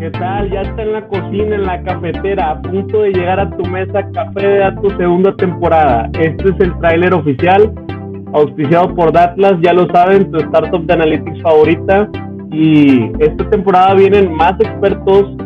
¿Qué tal? Ya está en la cocina, en la cafetera, a punto de llegar a tu mesa Café de Datos segunda temporada. Este es el tráiler oficial, auspiciado por Datlas, ya lo saben, tu startup de analytics favorita. Y esta temporada vienen más expertos,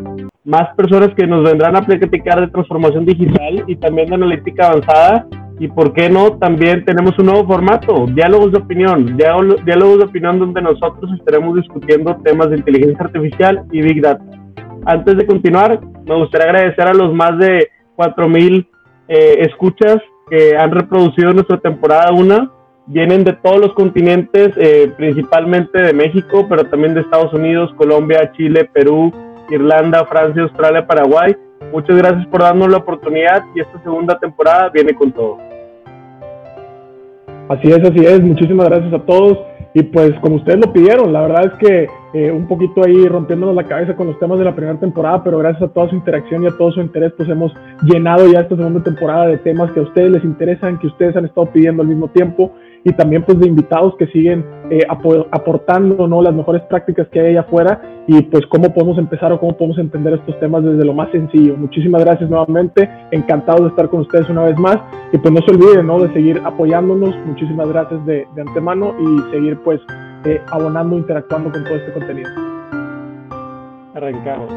más personas que nos vendrán a platicar de transformación digital y también de analítica avanzada. Y por qué no, también tenemos un nuevo formato, diálogos de opinión, diálogos de opinión donde nosotros estaremos discutiendo temas de inteligencia artificial y big data. Antes de continuar, me gustaría agradecer a los más de 4.000 eh, escuchas que han reproducido nuestra temporada 1. Vienen de todos los continentes, eh, principalmente de México, pero también de Estados Unidos, Colombia, Chile, Perú, Irlanda, Francia, Australia, Paraguay. Muchas gracias por darnos la oportunidad y esta segunda temporada viene con todo. Así es, así es. Muchísimas gracias a todos. Y pues como ustedes lo pidieron, la verdad es que eh, un poquito ahí rompiéndonos la cabeza con los temas de la primera temporada, pero gracias a toda su interacción y a todo su interés, pues hemos llenado ya esta segunda temporada de temas que a ustedes les interesan, que ustedes han estado pidiendo al mismo tiempo y también pues de invitados que siguen eh, aportando ¿no? las mejores prácticas que hay allá afuera y pues cómo podemos empezar o cómo podemos entender estos temas desde lo más sencillo. Muchísimas gracias nuevamente, encantados de estar con ustedes una vez más y pues no se olviden ¿no? de seguir apoyándonos, muchísimas gracias de antemano y seguir pues eh, abonando, interactuando con todo este contenido. Arrancamos.